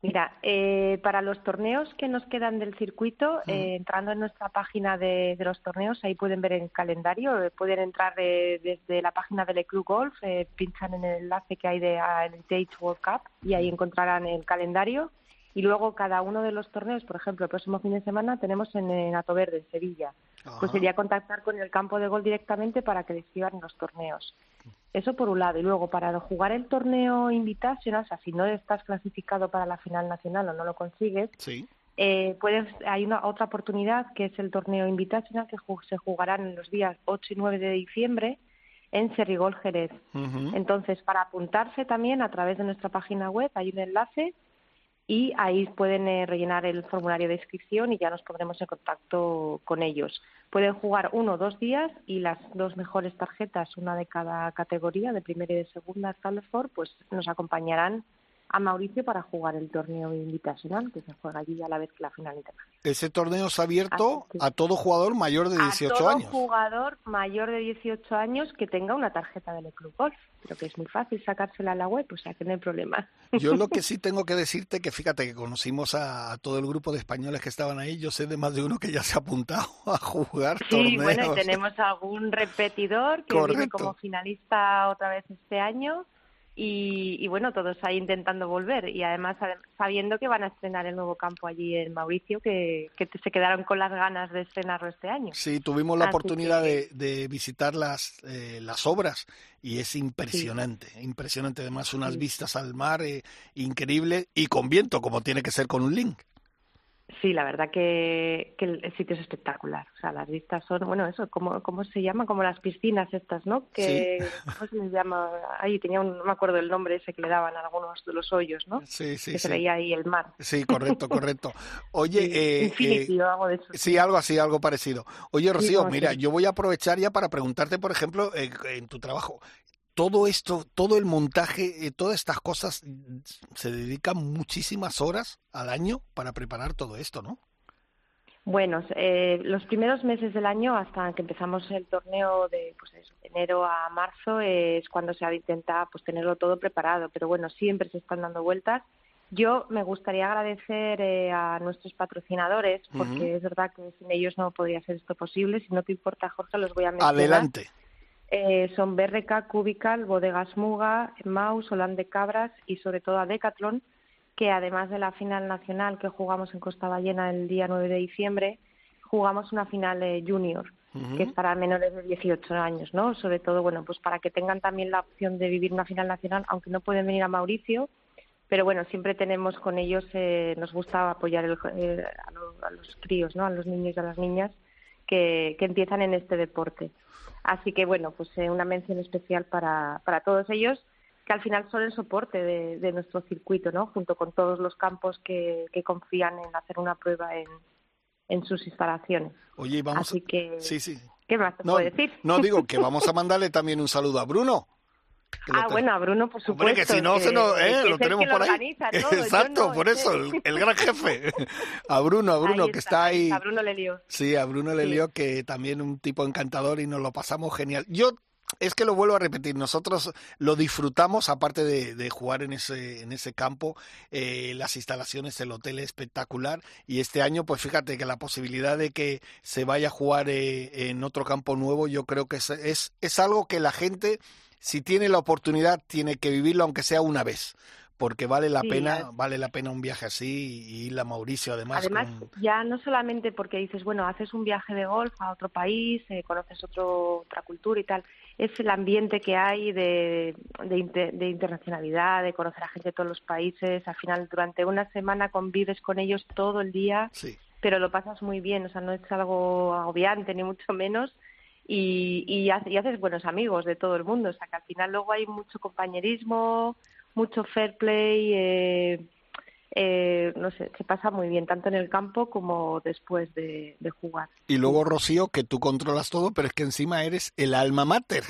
Mira, eh, para los torneos que nos quedan del circuito, eh, entrando en nuestra página de, los torneos, ahí pueden ver el calendario, eh, pueden entrar desde la página del Club Golf, pinchan en el enlace que hay de Heritage World Cup y ahí encontrarán el calendario y luego cada uno de los torneos, por ejemplo, el próximo fin de semana tenemos en, en Verde, en Sevilla. Pues sería contactar con el campo de gol directamente para que decidan los torneos. Eso por un lado. Y luego, para jugar el torneo invitational, o sea, si no estás clasificado para la final nacional o no lo consigues, eh, puedes, hay una otra oportunidad que es el torneo invitational que se jugará en los días 8 y 9 de diciembre en Serrigol Jerez. Entonces, para apuntarse también a través de nuestra página web hay un enlace y ahí pueden eh, rellenar el formulario de inscripción y ya nos pondremos en contacto con ellos. Pueden jugar uno o dos días y las dos mejores tarjetas, una de cada categoría, de primera y de segunda Stalford, pues nos acompañarán a Mauricio para jugar el torneo invitacional que se juega allí a la vez que la final internacional. Ese torneo es abierto a todo jugador mayor de 18 a todo años. jugador mayor de 18 años que tenga una tarjeta del Club Golf. Creo que es muy fácil sacársela a la web, o sea que no hay problema. Yo lo que sí tengo que decirte que fíjate que conocimos a, todo el grupo de españoles que estaban ahí. Yo sé de más de uno que ya se ha apuntado a jugar sí, bueno, y tenemos algún repetidor que viene como finalista otra vez este año y, bueno, todos ahí intentando volver y además sabiendo que van a estrenar el nuevo campo allí en Mauricio, que, se quedaron con las ganas de estrenarlo este año. Sí, tuvimos la oportunidad de, visitar las, eh, las obras y es impresionante, impresionante. Además, unas vistas al mar eh, increíble y con viento, como tiene que ser con un link. Sí, la verdad que, el sitio es espectacular. O sea, las vistas son, bueno, eso, ¿cómo, cómo se llama? Como las piscinas estas, ¿no? Que, ¿Cómo se les llama? Ahí tenía un, no me acuerdo el nombre ese que le daban a algunos de los hoyos, ¿no? Sí, sí, Que se veía ahí el mar. Sí, correcto, correcto. Oye, eh, eh, algo de eso. Sí, algo así, algo parecido. Oye, Rocío, mira, yo voy a aprovechar ya para preguntarte, por ejemplo, en tu trabajo, todo esto, todo el montaje, eh, todas estas cosas, se dedican muchísimas horas al año para preparar todo esto, ¿no? Bueno, eh, los primeros meses del año, hasta que empezamos el torneo de pues enero a marzo, es cuando se intenta pues tenerlo todo preparado. Pero bueno, siempre se están dando vueltas. Yo me gustaría agradecer eh, a nuestros patrocinadores, porque es verdad que sin ellos no podría ser esto posible. Si no te importa, Jorge, los voy a mencionar. Adelante. Eh, son BRK, Cubical, Bodegas Muga, Maus, Holande Cabras y sobre todo a Decathlon, que además de la final nacional que jugamos en Costa Ballena el día 9 de diciembre, jugamos una final eh, junior, que es para menores de 18 años, ¿no? Sobre todo, bueno, pues para que tengan también la opción de vivir una final nacional, aunque no pueden venir a Mauricio, pero bueno, siempre tenemos con ellos, eh, nos gusta apoyar eh, a, los críos, ¿no? A los niños y a las niñas que, que empiezan en este deporte. Así que bueno, pues una mención especial para, para todos ellos que al final son el soporte de, nuestro circuito, ¿no? Junto con todos los campos que, confían en hacer una prueba en, sus instalaciones. Oye, vamos. Así que. Sí, sí. ¿Qué más te puedo decir? No, digo que vamos a mandarle también un saludo a Bruno. Ah, bueno, a Bruno, por supuesto. Hombre, que si no, se nos, eh, lo tenemos por ahí. Exacto, por eso, el, gran jefe. A Bruno, a Bruno, que está ahí. A Bruno le lió. Sí, a Bruno le lió, que también un tipo encantador y nos lo pasamos genial. Yo es que lo vuelvo a repetir, nosotros lo disfrutamos, aparte de, jugar en ese, en ese campo, eh, las instalaciones, el hotel es espectacular y este año, pues fíjate que la posibilidad de que se vaya a jugar eh, en otro campo nuevo, yo creo que es, es, es algo que la gente, si tiene la oportunidad, tiene que vivirlo, aunque sea una vez porque vale la pena, vale la pena un viaje así y ir a Mauricio además. Además, ya no solamente porque dices, bueno, haces un viaje de golf a otro país, eh, conoces otro, otra cultura y tal, es el ambiente que hay de, de, internacionalidad, de conocer a gente de todos los países. Al final, durante una semana convives con ellos todo el día, pero lo pasas muy bien, o sea, no es algo agobiante ni mucho menos. Y, y, haces buenos amigos de todo el mundo, o sea que al final luego hay mucho compañerismo, mucho fair play, eh, eh, no sé, se pasa muy bien, tanto en el campo como después de, jugar. Y luego, Rocío, que tú controlas todo, pero es que encima eres el alma mater.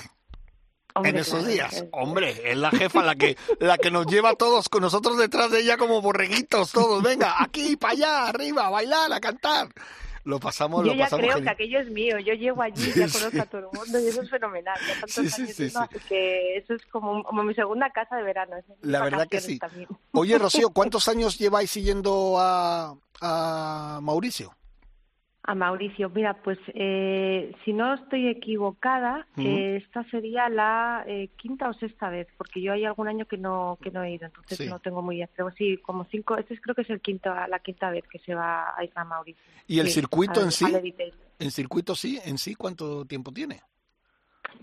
en esos días, hombre, es la jefa la que la que nos lleva a todos con nosotros detrás de ella como borreguitos todos, venga, aquí para allá, arriba, a bailar, a cantar lo pasamos, yo ya creo que aquello es mío. Yo llego allí, ya conozco a todo el mundo y eso es fenomenal. Ya tantos años así que eso es como, como, mi segunda casa de verano. La verdad que sí. Oye, Rocío, ¿cuántos años lleváis siguiendo a, a Mauricio? A Mauricio. Mira, pues eh, si no estoy equivocada, eh, esta sería la eh, quinta o sexta vez, porque yo hay algún año que no que no he ido, entonces no tengo muy bien. Pero sí, como cinco, este creo que es el quinto, la quinta vez que se va a ir a Mauricio. ¿Y el circuito en sí? ¿En circuito sí? ¿En sí cuánto tiempo tiene?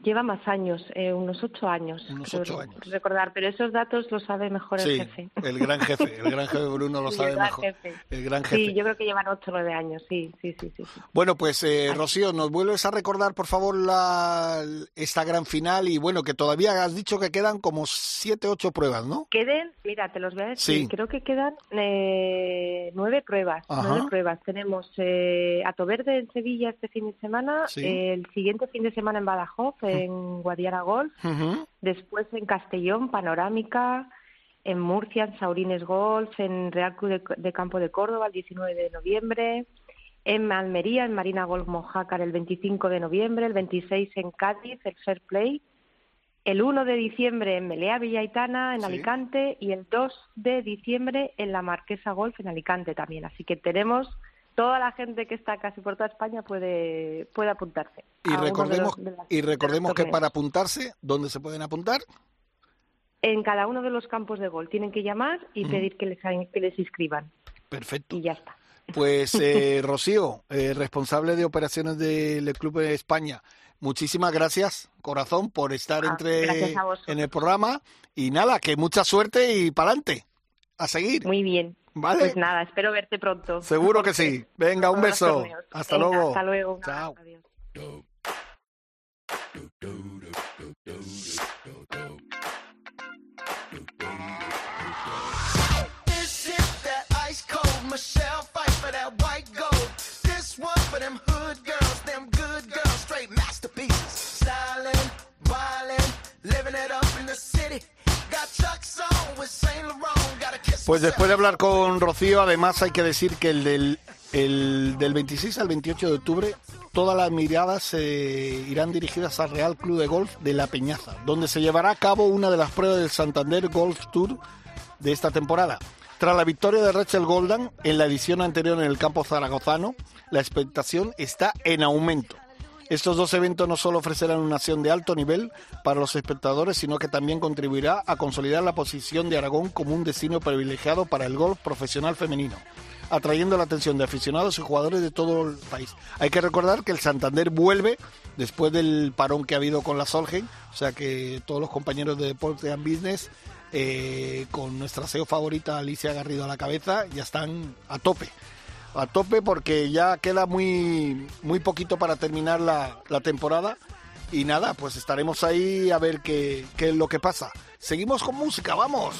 Lleva más años, eh, unos ocho años. Unos ocho años. Recordar, pero esos datos los sabe mejor el jefe. El gran jefe, el gran jefe Bruno lo sabe mejor. El gran jefe. Sí, yo creo que llevan ocho o nueve años, sí, sí, sí. sí, Bueno, pues eh, Rocío, ¿nos vuelves a recordar, por favor, la, esta gran final? Y bueno, que todavía has dicho que quedan como siete, ocho pruebas, ¿no? Queden, mira, te los voy a decir, creo que quedan eh, nueve pruebas. Nueve pruebas. Tenemos eh, Ato Verde en Sevilla este fin de semana, el siguiente fin de semana en Badajoz, en Guadiana Golf, después en Castellón, Panorámica, en Murcia, en Saurines Golf, en Real Club de, Campo de Córdoba el 19 de noviembre, en Almería, en Marina Golf Mojácar el 25 de noviembre, el 26 en Cádiz, el Fair Play, el 1 de diciembre en Melea Villaitana, en Alicante, y el 2 de diciembre en la Marquesa Golf en Alicante también. Así que tenemos toda la gente que está casi por toda España puede, puede apuntarse. Y recordemos, y recordemos que para apuntarse, ¿dónde se pueden apuntar? En cada uno de los campos de gol. Tienen que llamar y pedir que les, que les inscriban. Perfecto. Y ya está. Pues eh, Rocío, eh, responsable de operaciones del Club de España, muchísimas gracias, corazón, por estar ah, entre en el programa. Y nada, que mucha suerte y para adelante. A seguir. Muy bien. Vale. Pues nada, espero verte pronto. Seguro que sí. Venga, un beso. Hasta luego. Hasta luego. Chao. Adiós. Pues después de hablar con Rocío, además hay que decir que el del, el del 26 al 28 de octubre todas las miradas eh, irán dirigidas al Real Club de Golf de La Peñaza, donde se llevará a cabo una de las pruebas del Santander Golf Tour de esta temporada. Tras la victoria de Rachel Goldan en la edición anterior en el campo zaragozano, la expectación está en aumento. Estos dos eventos no solo ofrecerán una acción de alto nivel para los espectadores, sino que también contribuirá a consolidar la posición de Aragón como un destino privilegiado para el golf profesional femenino, atrayendo la atención de aficionados y jugadores de todo el país. Hay que recordar que el Santander vuelve después del parón que ha habido con la Solgen, o sea que todos los compañeros de Deporte and Business, eh, con nuestra SEO favorita Alicia Garrido a la cabeza, ya están a tope a tope porque ya queda muy, muy poquito para terminar la, la temporada. Y nada, pues estaremos ahí a ver qué, qué es lo que pasa. Seguimos con música, vamos.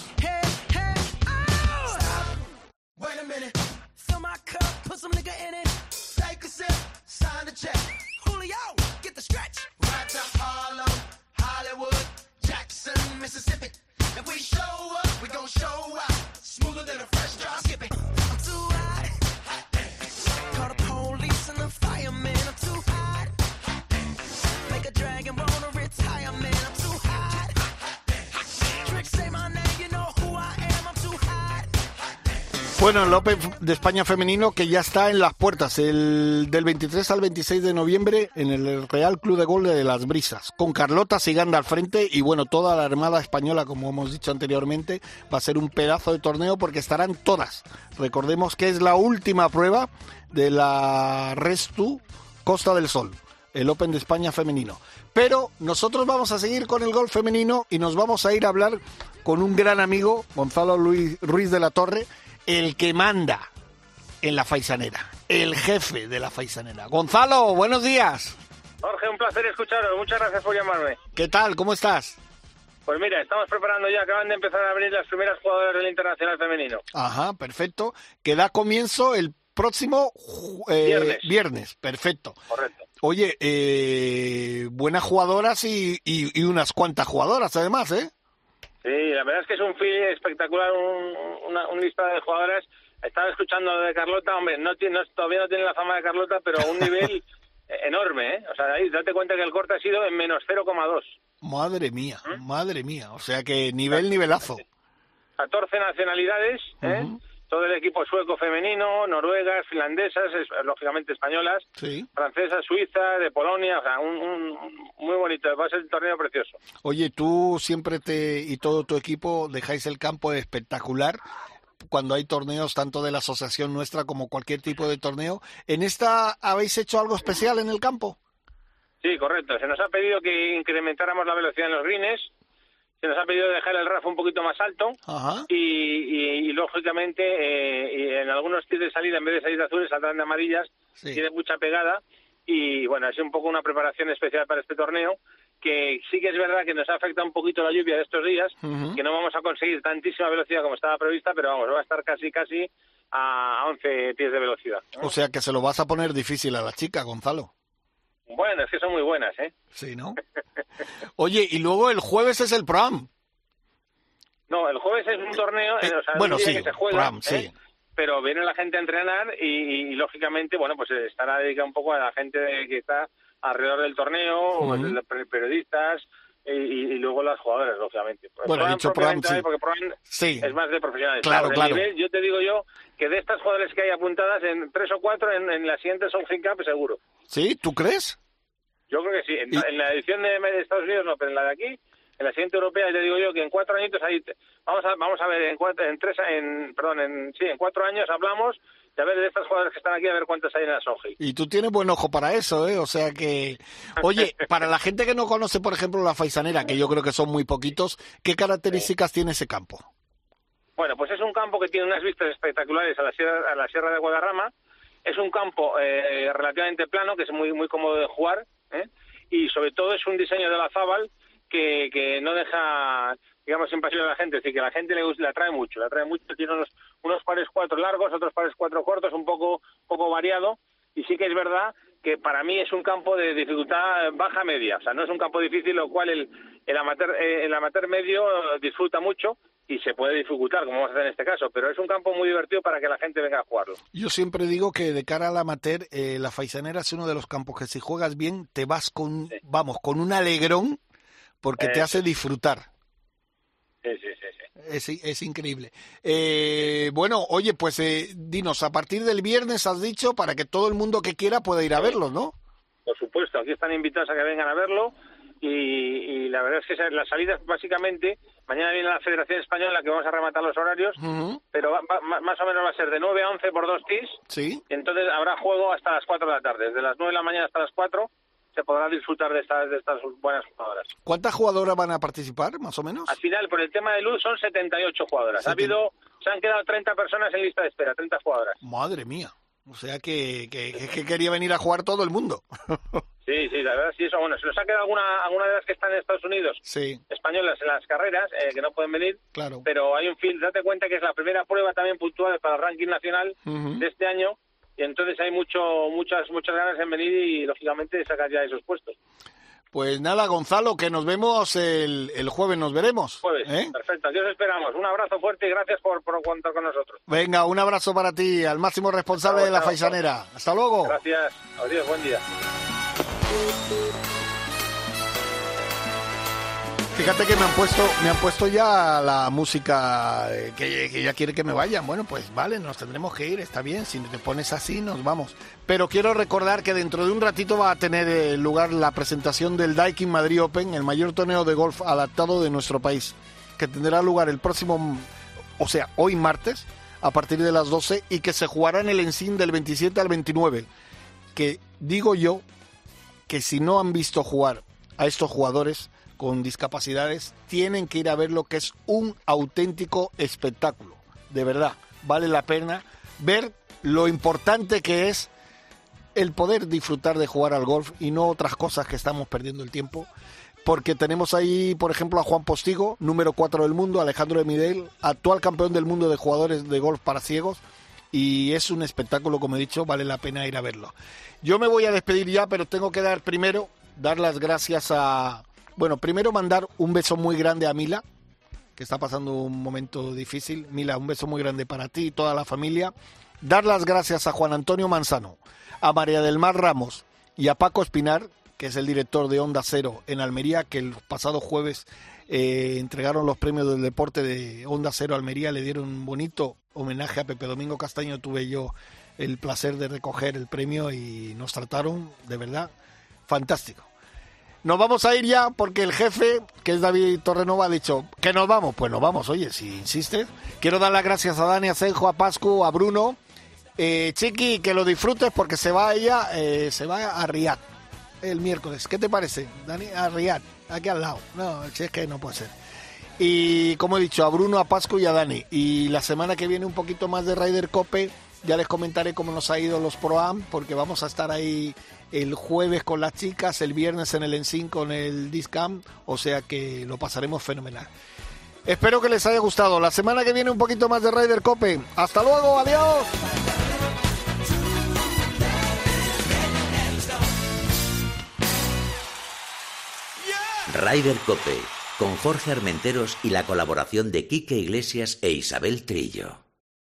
Bueno, el Open de España femenino que ya está en las puertas, el del 23 al 26 de noviembre en el Real Club de Gol de Las Brisas, con Carlota Siganda al frente y bueno, toda la Armada Española, como hemos dicho anteriormente, va a ser un pedazo de torneo porque estarán todas. Recordemos que es la última prueba de la Restu Costa del Sol, el Open de España femenino. Pero nosotros vamos a seguir con el golf femenino y nos vamos a ir a hablar con un gran amigo, Gonzalo Luis Ruiz de la Torre, el que manda en la faisanera, el jefe de la faisanera. Gonzalo, buenos días. Jorge, un placer escucharos. Muchas gracias por llamarme. ¿Qué tal? ¿Cómo estás? Pues mira, estamos preparando ya, acaban de empezar a abrir las primeras jugadoras del Internacional Femenino. Ajá, perfecto. Que da comienzo el próximo eh, Viernes. viernes. Perfecto. Correcto. Oye, eh, buenas jugadoras y, y- y unas cuantas jugadoras además, ¿eh? Sí, la verdad es que es un feed espectacular, un, una, un listado de jugadoras. Estaba escuchando lo de Carlota, hombre, no tiene, no- todavía no tiene la fama de Carlota, pero a un nivel enorme, ¿eh? O sea, ahí date cuenta que el corte ha sido en menos 0,2. Madre mía, ¿Mm? madre mía. O sea que nivel, nivelazo. 14 nacionalidades, ¿eh? Todo el equipo sueco femenino, noruegas, finlandesas, es- lógicamente españolas, Sí. francesas, suizas, de Polonia, o sea, un, un- muy bonito, va a ser un torneo precioso. Oye, tú siempre te y todo tu equipo dejáis el campo espectacular cuando hay torneos tanto de la asociación nuestra como cualquier tipo de torneo. ¿En esta habéis hecho algo especial en el campo? Sí, correcto. Se nos ha pedido que incrementáramos la velocidad en los greens, se nos ha pedido dejar el RAF un poquito más alto y, y- y, lógicamente eh, en algunos tiros de salida en vez de salir de azules saldrán de amarillas, Sí. tiene mucha pegada y bueno, es un poco una preparación especial para este torneo que sí que es verdad que nos ha afectado un poquito la lluvia de estos días, que no vamos a conseguir tantísima velocidad como estaba prevista, pero vamos, va a estar casi casi a 11 pies de velocidad. O sea que se lo vas a poner difícil a la chica, Gonzalo. Bueno, es que son muy buenas, ¿eh? Sí, ¿no? Oye, y luego el jueves es el prom. No, el jueves es un torneo, eh, Eh, o sea, bueno, sí, que se juega, Pram, ¿eh? sí. pero viene la gente a entrenar y, y, lógicamente, bueno, pues eh, estará dedicado un poco a la gente que está alrededor del torneo, los per- periodistas y, y- luego las jugadoras, lógicamente. Pues, Bueno, dicho sí. porque Sí. es más de profesionales. Claro, claro. nivel, yo te digo yo que de estas jugadoras que hay apuntadas en tres o cuatro en, en la siguiente Solheim Cup seguro. ¿Sí? ¿Tú crees? Yo creo que sí. En, Y- en la edición de Estados Unidos no, pero en la de aquí, en la siguiente europea, te digo yo que en cuatro añitos ahí, vamos a vamos a ver en cuatro, en tres, en perdón, en sí, en cuatro años hablamos de a ver de estas jugadoras que están aquí a ver cuántas hay en la Soji. Y tú tienes buen ojo para eso, ¿eh? O sea que... Oye, para la gente que no conoce, por ejemplo, la faisanera, que yo creo que son muy poquitos, ¿qué características tiene ese campo? Bueno, pues es un campo que tiene unas vistas espectaculares a la sierra, a la sierra de Guadarrama. Es un campo eh, relativamente plano, que es muy muy cómodo de jugar, ¿eh? y sobre todo es un diseño de la Zabal que, que no deja, digamos, impasible a la gente, decir, que la gente le, le atrae mucho, le atrae mucho, tiene unos, unos pares cuatro largos, otros pares cuatro cortos, un poco, poco variado, y sí que es verdad que para mí es un campo de dificultad baja-media, o sea, no es un campo difícil, lo cual el, el, amateur, eh, el amateur medio disfruta mucho, y se puede dificultar, como vamos a hacer en este caso, pero es un campo muy divertido para que la gente venga a jugarlo. Yo siempre digo que de cara al amateur, eh, la Faisanera es uno de los campos que si juegas bien te vas con, vamos, con un alegrón porque te hace disfrutar. Sí, sí, sí. Es, es increíble. Eh, bueno, oye, pues eh, dinos, a partir del viernes has dicho para que todo el mundo que quiera pueda ir a verlo, ¿no? Por supuesto, aquí están invitados a que vengan a verlo y, la verdad es que las salidas básicamente, mañana viene la Federación Española que vamos a rematar los horarios, pero más o menos va a ser de 9 a 11 por dos tis, ¿Sí? y entonces habrá juego hasta las 4 de la tarde, desde las 9 de la mañana hasta las 4 se podrá disfrutar de estas, de estas buenas jugadoras. ¿Cuántas jugadoras van a participar, más o menos? Al final, por el tema de luz, son 78 jugadoras. Ha habido, se han quedado 30 personas en lista de espera, 30 jugadoras. Madre mía. O sea que, que, que quería venir a jugar todo el mundo. Sí, sí, la verdad sí, eso. Bueno, se nos ha quedado alguna, alguna de las que están en Estados Unidos, sí. españolas en las carreras, eh, que no pueden venir. Claro. Pero hay un film, date cuenta que es la primera prueba también puntual para el ranking nacional de este año, entonces hay mucho, muchas, muchas ganas en venir y, lógicamente, sacar ya esos puestos. Pues nada, Gonzalo, que nos vemos el, el jueves, nos veremos. Jueves, ¿eh? perfecto. Aquí os esperamos. Un abrazo fuerte y gracias por, por contar con nosotros. Venga, un abrazo para ti, al máximo responsable de la Faisanera. Hasta luego. Gracias. Adiós, buen día. Fíjate que me han puesto, me han puesto ya la música que, ya quiere que me vayan. Bueno, pues vale, nos tendremos que ir, está bien. Si te pones así, nos vamos. Pero quiero recordar que dentro de un ratito va a tener eh, lugar la presentación del Daikin Madrid Open, el mayor torneo de golf adaptado de nuestro país, que tendrá lugar el próximo, o sea, hoy martes, a partir de las 12, y que se jugará en el Encin del 27 al 29. Que digo yo que si no han visto jugar a estos jugadores con discapacidades, tienen que ir a ver lo que es un auténtico espectáculo. De verdad, vale la pena ver lo importante que es el poder disfrutar de jugar al golf y no otras cosas que estamos perdiendo el tiempo. Porque tenemos ahí, por ejemplo, a Juan Postigo, número 4 del mundo, Alejandro de Midel, actual campeón del mundo de jugadores de golf para ciegos. Y es un espectáculo, como he dicho, vale la pena ir a verlo. Yo me voy a despedir ya, pero tengo que dar primero, dar las gracias a... Bueno, primero mandar un beso muy grande a Mila, que está pasando un momento difícil. Mila, un beso muy grande para ti y toda la familia. Dar las gracias a Juan Antonio Manzano, a María del Mar Ramos y a Paco Espinar, que es el director de Onda Cero en Almería, que el pasado jueves eh, entregaron los premios del deporte de Onda Cero Almería, le dieron un bonito homenaje a Pepe Domingo Castaño. Tuve yo el placer de recoger el premio y nos trataron de verdad fantástico. Nos vamos a ir ya porque el jefe, que es David Torrenova, ha dicho que nos vamos. Pues nos vamos, oye, si insistes. Quiero dar las gracias a Dani Asenjo, a Pascu, a Bruno. Eh, Chiqui, que lo disfrutes porque se va ella, eh, se va a Riyadh el miércoles. ¿Qué te parece, Dani? A Riyadh, aquí al lado. No, es que no puede ser. Y como he dicho, a Bruno, a Pascu y a Dani. Y la semana que viene un poquito más de Ryder Cope. Ya les comentaré cómo nos ha ido los Pro-Am, porque vamos a estar ahí el jueves con las chicas, el viernes en el Ensign con el Discam, o sea que lo pasaremos fenomenal. Espero que les haya gustado. La semana que viene un poquito más de Ryder Cope. Hasta luego, adiós. Ryder Cope, con Jorge Armenteros y la colaboración de Quique Iglesias e Isabel Trillo.